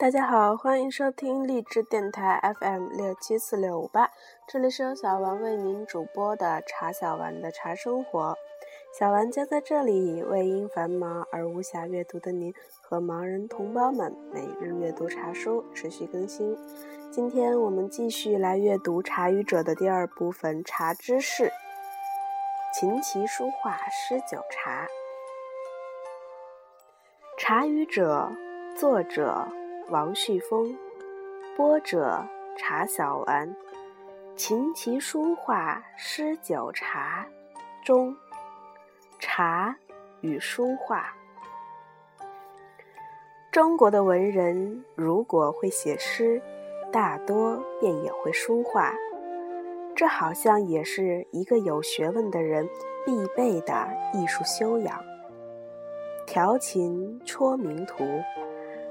大家好，欢迎收听励志电台 FM 六七四六五八，这里是由小丸为您主播的茶小丸的茶生活。小丸将在这里为因繁忙而无暇阅读的您和盲人同胞们每日阅读茶书，持续更新。今天我们继续来阅读《茶语者》的第二部分《茶知识》，琴棋书画诗酒茶。《茶语者》作者王旭峰，播者茶小丸。琴棋书画诗酒茶中。茶与书画。中国的文人如果会写诗，大多便也会书画。这好像也是一个有学问的人必备的艺术修养。调琴戳名图，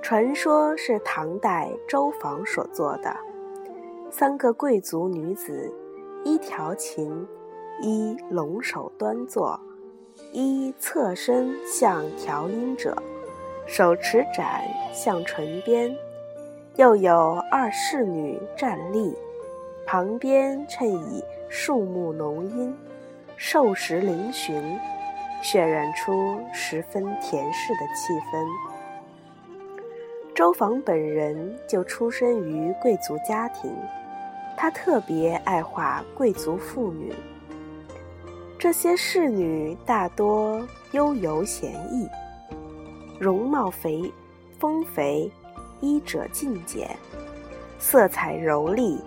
传说是唐代周昉所作的。三个贵族女子，一调琴，一龙首端坐。一侧身向调音者，手持盏向唇边；又有二侍女站立，旁边衬以树木浓荫，瘦石嶙峋，渲染出十分恬适的气氛。周昉本人就出身于贵族家庭，他特别爱画贵族妇女。这些侍女大多悠游闲逸，容貌肥丰肥，衣着尽简，色彩柔丽，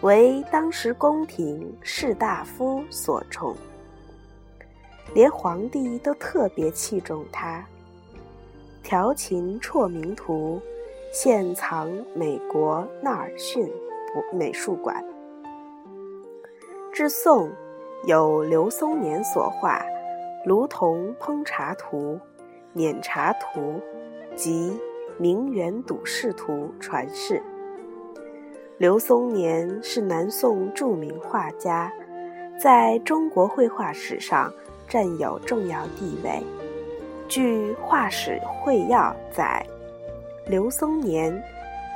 为当时宫廷士大夫所宠，连皇帝都特别器重她。调琴辍名图现藏美国纳尔逊美术馆，至宋。有刘松年所画《卢仝烹茶图》《碾茶图》及《名园赌市图》传世。刘松年是南宋著名画家，在中国绘画史上占有重要地位。据《画史会要》载，刘松年，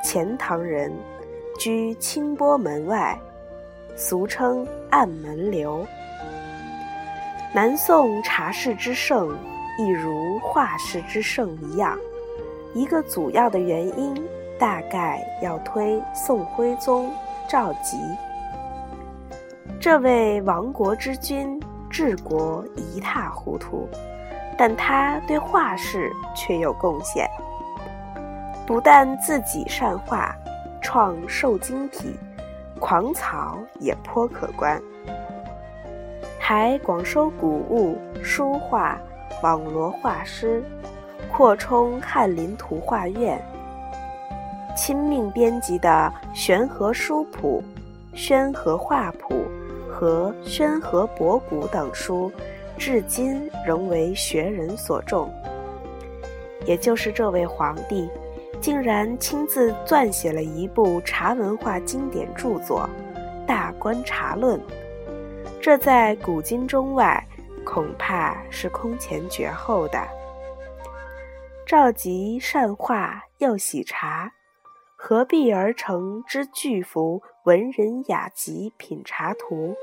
钱塘人，居清波门外，俗称暗门刘。南宋茶室之盛，亦如画室之盛一样。一个主要的原因，大概要推宋徽宗赵佶。这位亡国之君治国一塌糊涂，但他对画室却有贡献。不但自己善画，创瘦金体，狂草也颇可观。还广收古物、书画、网罗画师，扩充翰林图画院。亲命编辑的《宣和书谱》《宣和画谱》和《宣和博古》等书，至今仍为学人所重。也就是这位皇帝，竟然亲自撰写了一部茶文化经典著作《大观茶论》。这在古今中外，恐怕是空前绝后的。赵佶善画又喜茶，合璧而成之巨幅文人雅集品茶图、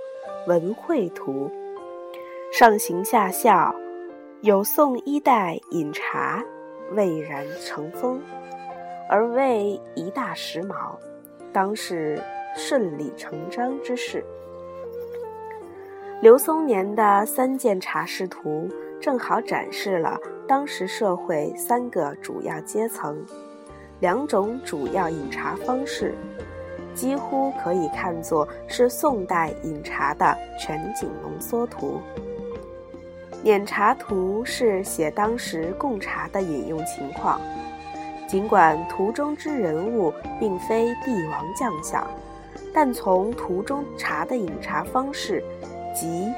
文会图，上行下效，有宋一代饮茶蔚然成风，而为一大时髦，当是顺理成章之事。刘松年的三件茶室图，正好展示了当时社会三个主要阶层、两种主要饮茶方式，几乎可以看作是宋代饮茶的全景浓缩图。碾茶图是写当时贡茶的饮用情况，尽管图中之人物并非帝王将相，但从图中茶的饮茶方式。即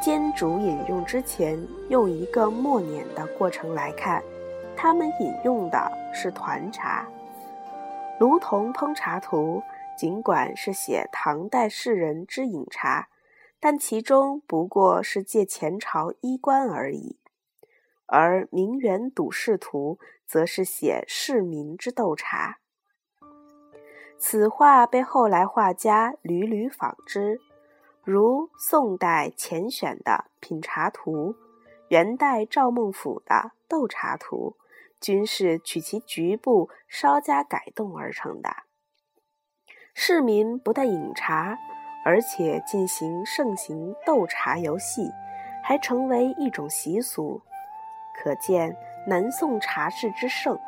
煎煮饮用之前用一个磨碾的过程来看，他们饮用的是团茶。《如同烹茶图》尽管是写唐代士人之饮茶，但其中不过是借前朝衣冠而已。而《名园赌市图》则是写市民之斗茶。此画被后来画家屡屡仿之，如宋代钱选的《品茶图》，元代赵孟俯的《斗茶图》，均是取其局部稍加改动而成的。市民不但饮茶，而且进行盛行斗茶游戏，还成为一种习俗，可见南宋茶事之盛。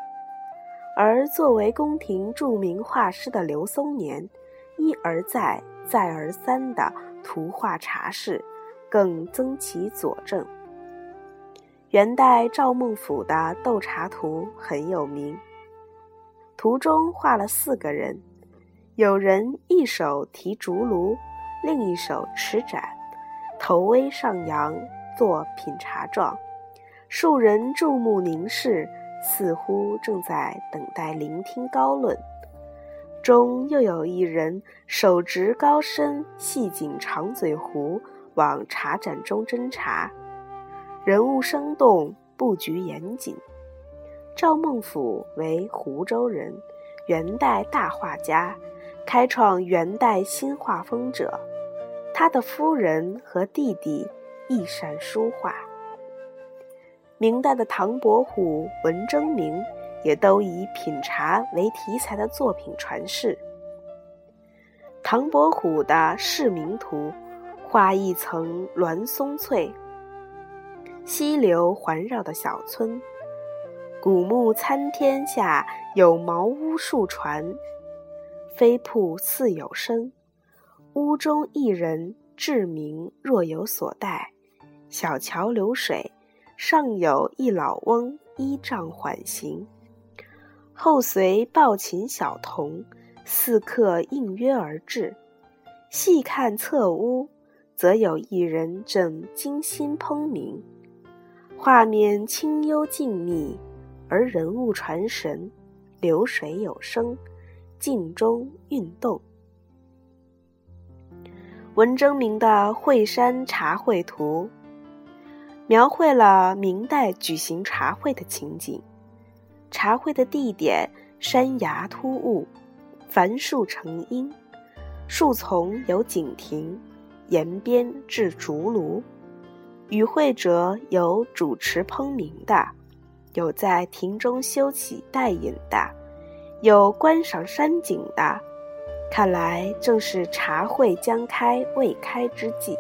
而作为宫廷著名画师的刘松年，一而再、再而三的图画茶事，更增其佐证。元代赵孟頫的《斗茶图》很有名，图中画了四个人，有人一手提竹炉，另一手持盏，头微上扬，作品茶状，数人注目凝视。似乎正在等待聆听高论，中又有一人手执高身细颈长嘴壶，往茶盏中斟茶，人物生动，布局严谨。赵孟頫为湖州人，元代大画家，开创元代新画风者。他的夫人和弟弟亦善书画。明代的唐伯虎、文征明也都以品茶为题材的作品传世。唐伯虎的《市民图》画一层峦松翠，溪流环绕的小村，古木参天下有茅屋数船，飞瀑似有声，屋中一人志明若有所待，小桥流水。上有一老翁依杖缓行，后随抱琴小童，四客应约而至。细看侧屋，则有一人正精心烹茗。画面清幽静谧，而人物传神，流水有声，镜中运动。文征明的《惠山茶会图》。描绘了明代举行茶会的情景。茶会的地点山崖突兀，繁树成荫，树丛有景亭，沿边置竹炉。与会者有主持烹茗的，有在亭中休憩待饮的，有观赏山景的。看来正是茶会将开未开之际。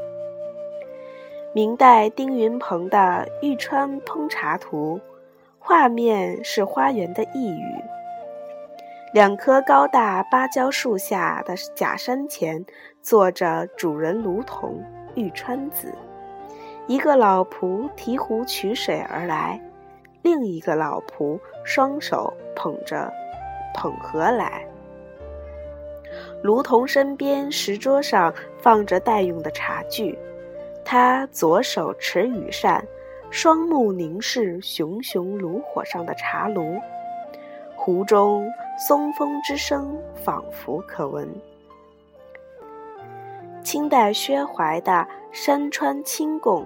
明代丁云鹏的《玉川烹茶图》，画面是花园的一隅。两棵高大芭蕉树下的假山前，坐着主人卢童玉川子，一个老仆提壶取水而来，另一个老仆双手捧着捧盒来。卢同身边石桌上放着待用的茶具。他左手持羽扇，双目凝视熊熊炉火上的茶炉，壶中松风之声仿佛可闻。清代薛怀的《山川清供》，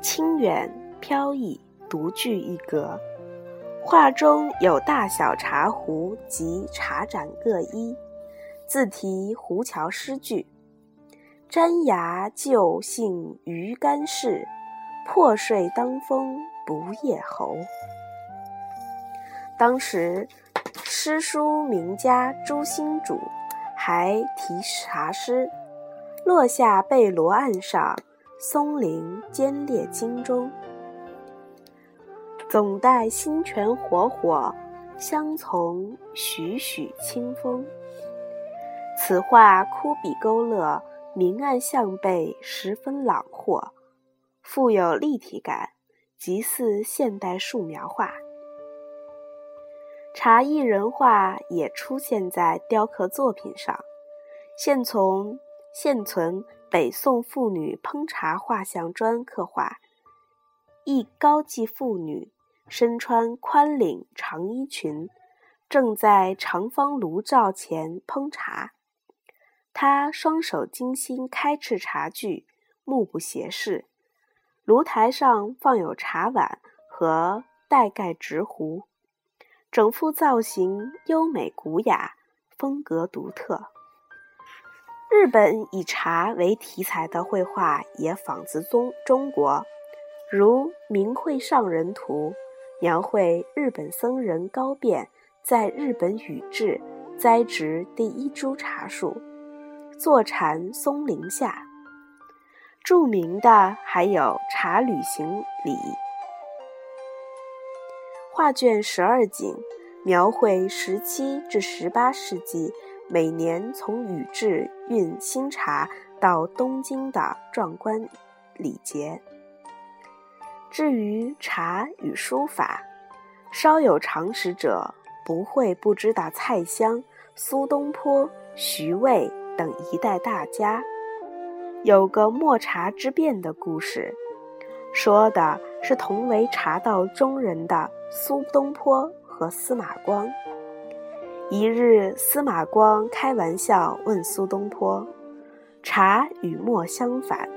清远飘逸，独具一格。画中有大小茶壶及茶盏各一，自题胡桥诗句。山崖旧姓鱼干氏，破睡当风不夜侯。当时诗书名家朱心主还题茶诗：“落下贝罗岸上，松林尖裂经中。总带新泉火火，相从徐徐清风。”此画枯笔勾勒。明暗向背十分朗豁，富有立体感，极似现代素描画。茶艺人画也出现在雕刻作品上。现从现存北宋妇女烹茶画像砖刻画，一高髻妇女身穿宽领长衣裙，正在长方炉灶前烹茶。他双手精心开制茶具，目不斜视。炉台上放有茶碗和带盖直壶，整幅造型优美古雅，风格独特。日本以茶为题材的绘画也仿自中中国，如《明慧上人图》，描绘日本僧人高辨在日本宇治栽植第一株茶树，坐禅松林下。著名的还有《茶旅行礼》画卷十二景，描绘十七至十八世纪。每年从宇治运新茶到东京的壮观礼节。至于茶与书法，稍有常识者不会不知道蔡襄、苏东坡、徐渭等一代大家。有个墨茶之变的故事，说的是同为茶道中人的苏东坡和司马光。一日，司马光开玩笑问苏东坡：“茶与墨相反，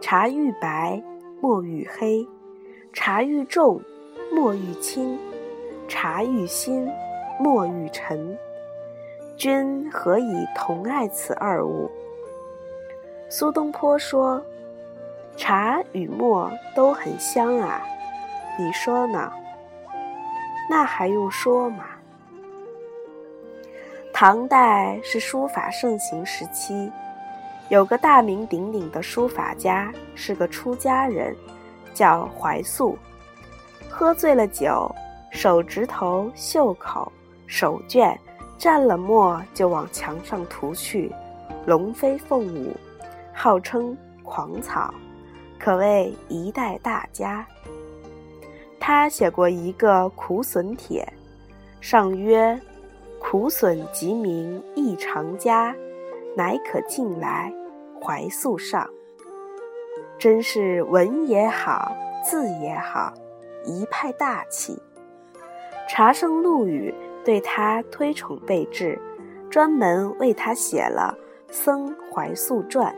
茶愈白，墨愈黑；茶愈重，墨愈轻；茶愈新，墨愈沉。君何以同爱此二物？”苏东坡说：“茶与墨都很香啊，你说呢？那还用说吗？”唐代是书法盛行时期，有个大名鼎鼎的书法家，是个出家人，叫怀素。喝醉了酒，手指头、袖口、手绢沾了墨，就往墙上涂去，龙飞凤舞，号称狂草，可谓一代大家。他写过一个《苦笋帖》，上曰。苦笋即名异常家，乃可进来怀素上。真是文也好，字也好，一派大气。茶圣陆羽对他推崇备至，专门为他写了《僧怀素传》。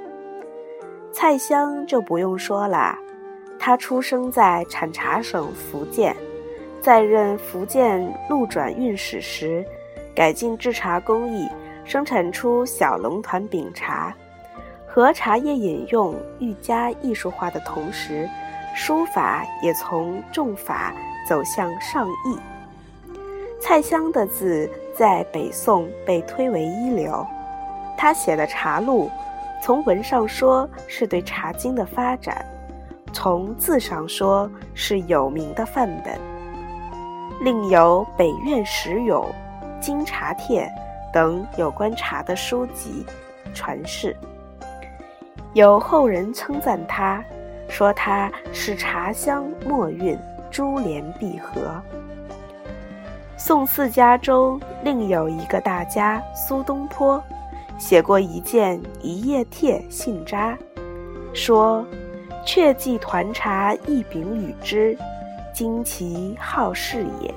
蔡襄就不用说了，他出生在产茶省福建，在任福建路转运使时。改进制茶工艺，生产出小龙团饼茶，和茶叶饮用愈加艺术化的同时，书法也从重法走向上意。蔡襄的字在北宋被推为一流，他写的《茶录》，从文上说是对《茶经》的发展，从字上说是有名的范本。另有《北苑石咏》。《金茶帖》等有关茶的书籍传世，有后人称赞他，说他是茶香墨韵珠联璧合。宋四家中另有一个大家苏东坡，写过一件一叶帖信札，说：“却记团茶一柄与之，惊其好事也。”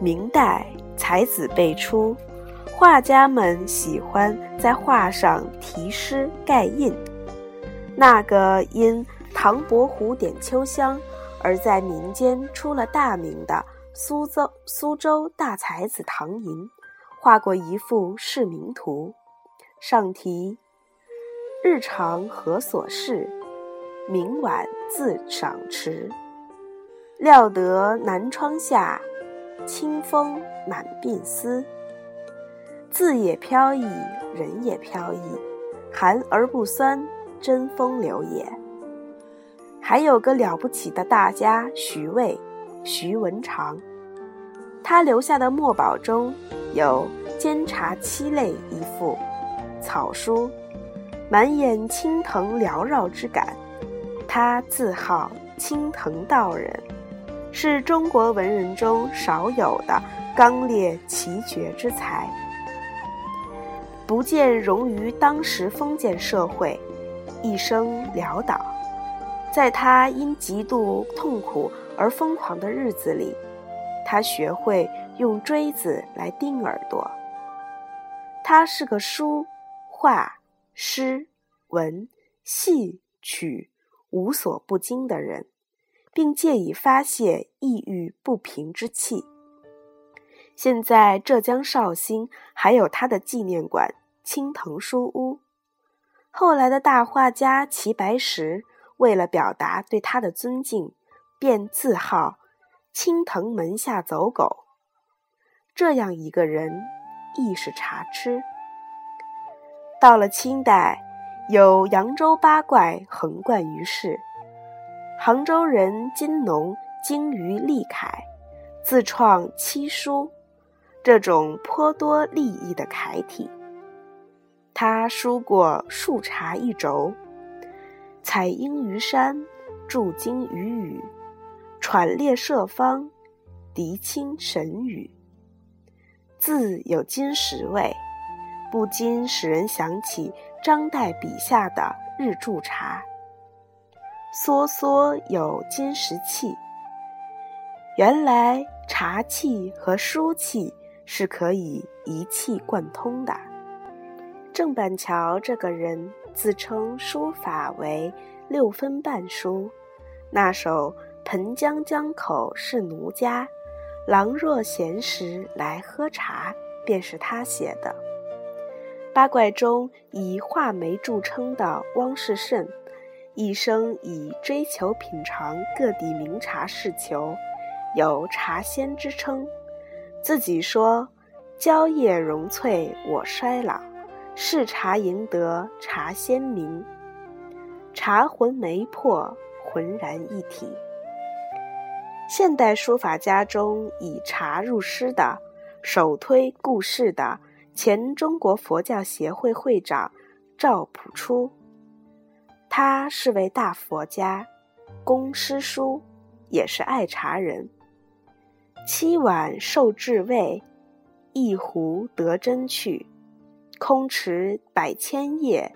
明代才子辈出，画家们喜欢在画上题诗盖印。那个因唐伯虎点秋香而在民间出了大名的苏州苏州大才子唐寅，画过一幅市民图，上题“日常何所事，明晚自赏池。料得南窗下。”清风满鬓丝，字也飘逸，人也飘逸，寒而不酸，真风流也。还有个了不起的大家徐渭，徐文长，他留下的墨宝中有《监察七类》一副，草书，满眼青藤缭绕之感。他自号青藤道人。是中国文人中少有的刚烈奇绝之才，不见容于当时封建社会，一生潦倒。在他因极度痛苦而疯狂的日子里，他学会用锥子来钉耳朵。他是个书、画、诗、文、戏、曲无所不精的人。并借以发泄抑郁不平之气。现在浙江绍兴还有他的纪念馆青藤书屋。后来的大画家齐白石为了表达对他的尊敬，便自号青藤门下走狗。这样一个人，亦是茶痴。到了清代，有扬州八怪横贯于世。杭州人金农精于立楷，自创七书。这种颇多立意的楷体，他书过数茶一轴，采英于山，注经于雨，喘列设方，涤清神宇。字有金石味，不禁使人想起张岱笔下的日柱茶。梭梭有金石气，原来茶气和书气。是可以一气贯通的。郑板桥这个人自称书法为六分半书，那首《盆江江口是奴家，郎若闲时来喝茶》便是他写的。八怪中以画眉著称的汪士慎，一生以追求品尝各地名茶事求，有茶仙之称。自己说：“蕉叶融翠我衰老，试茶赢得茶仙名。茶魂没破，浑然一体。”现代书法家中以茶入诗的，首推故世的前中国佛教协会会长赵朴初。他是位大佛家，工诗书，也是爱茶人。七碗受至味，一壶得真趣。空持百千叶，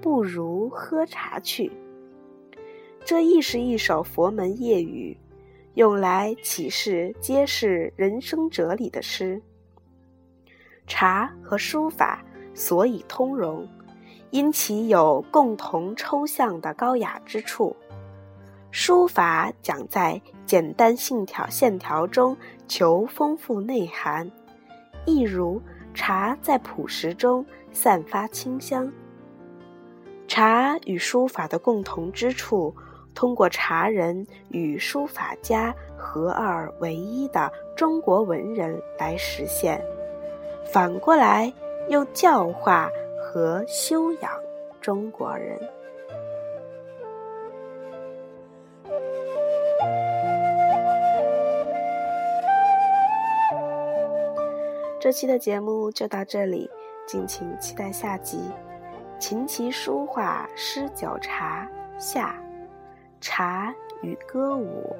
不如喝茶去。这亦是一首佛门夜语，用来启示、揭示人生哲理的诗。茶和书法所以通融，因其有共同抽象的高雅之处。书法讲在简单线条线条中求丰富内涵，亦如茶在朴实中散发清香。茶与书法的共同之处，通过茶人与书法家合二为一的中国文人来实现，反过来又教化和修养中国人。这期的节目就到这里，敬请期待下集《琴棋书画诗酒茶下茶与歌舞》。